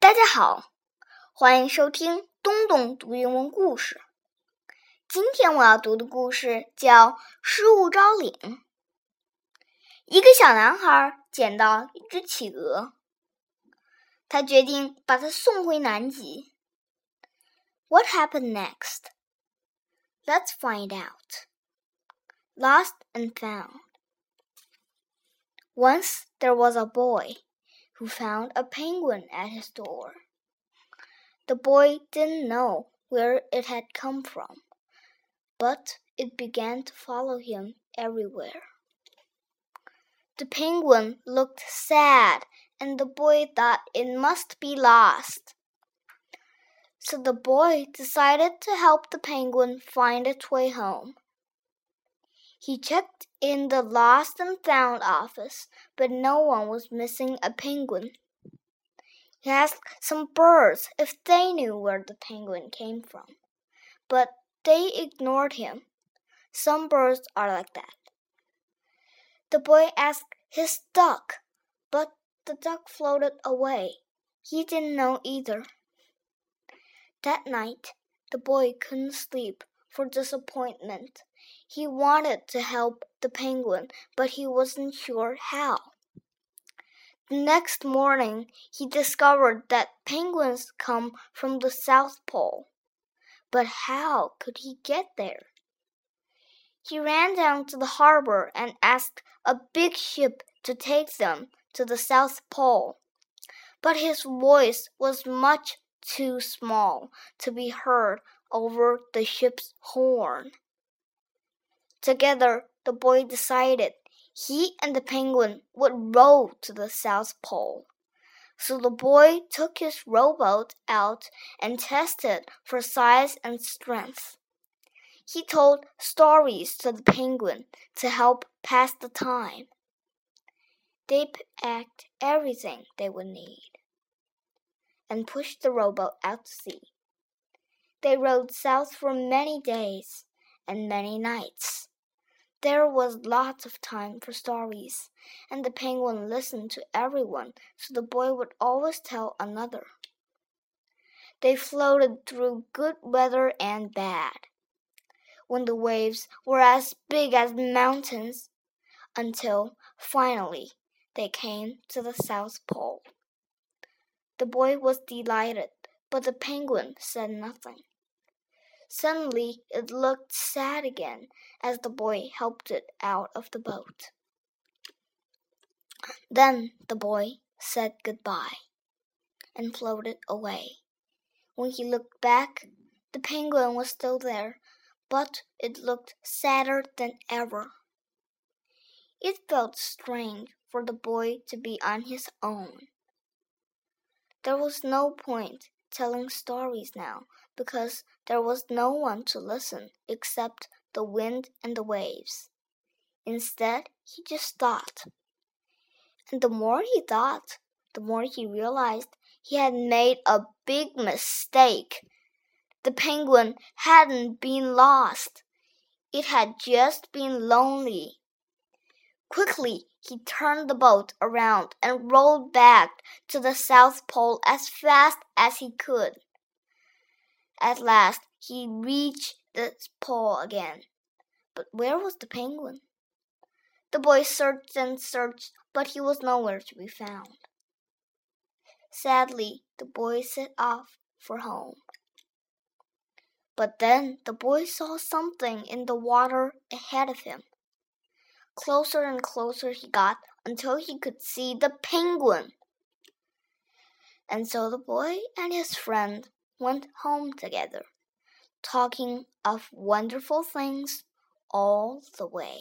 大家好，欢迎收听东东读英文故事。今天我要读的故事叫《失物招领》。一个小男孩捡到一只企鹅，他决定把它送回南极。What happened next? Let's find out. Lost and found. Once there was a boy who found a penguin at his door. The boy didn't know where it had come from, but it began to follow him everywhere. The penguin looked sad, and the boy thought it must be lost. So the boy decided to help the penguin find its way home. He checked in the lost and found office, but no one was missing a penguin. He asked some birds if they knew where the penguin came from, but they ignored him. Some birds are like that. The boy asked his duck, but the duck floated away. He didn't know either. That night, the boy couldn't sleep for disappointment. He wanted to help the penguin, but he wasn't sure how. The next morning, he discovered that penguins come from the South Pole. But how could he get there? He ran down to the harbor and asked a big ship to take them to the South Pole. But his voice was much too small to be heard over the ship's horn. Together, the boy decided he and the penguin would row to the South Pole. So the boy took his rowboat out and tested for size and strength. He told stories to the penguin to help pass the time. They packed everything they would need and pushed the rowboat out to sea. They rowed south for many days and many nights. There was lots of time for stories, and the penguin listened to everyone, so the boy would always tell another. They floated through good weather and bad, when the waves were as big as mountains, until finally they came to the South Pole. The boy was delighted, but the penguin said nothing. Suddenly it looked sad again as the boy helped it out of the boat. Then the boy said goodbye and floated away. When he looked back, the penguin was still there, but it looked sadder than ever. It felt strange for the boy to be on his own. There was no point telling stories now because there was no one to listen except the wind and the waves. Instead, he just thought. And the more he thought, the more he realized he had made a big mistake. The penguin hadn't been lost. It had just been lonely. Quickly, he turned the boat around and rowed back to the South Pole as fast as he could. At last, he reached the pole again. But where was the penguin? The boy searched and searched, but he was nowhere to be found. Sadly, the boy set off for home. But then the boy saw something in the water ahead of him. Closer and closer he got until he could see the penguin. And so the boy and his friend went home together, talking of wonderful things all the way.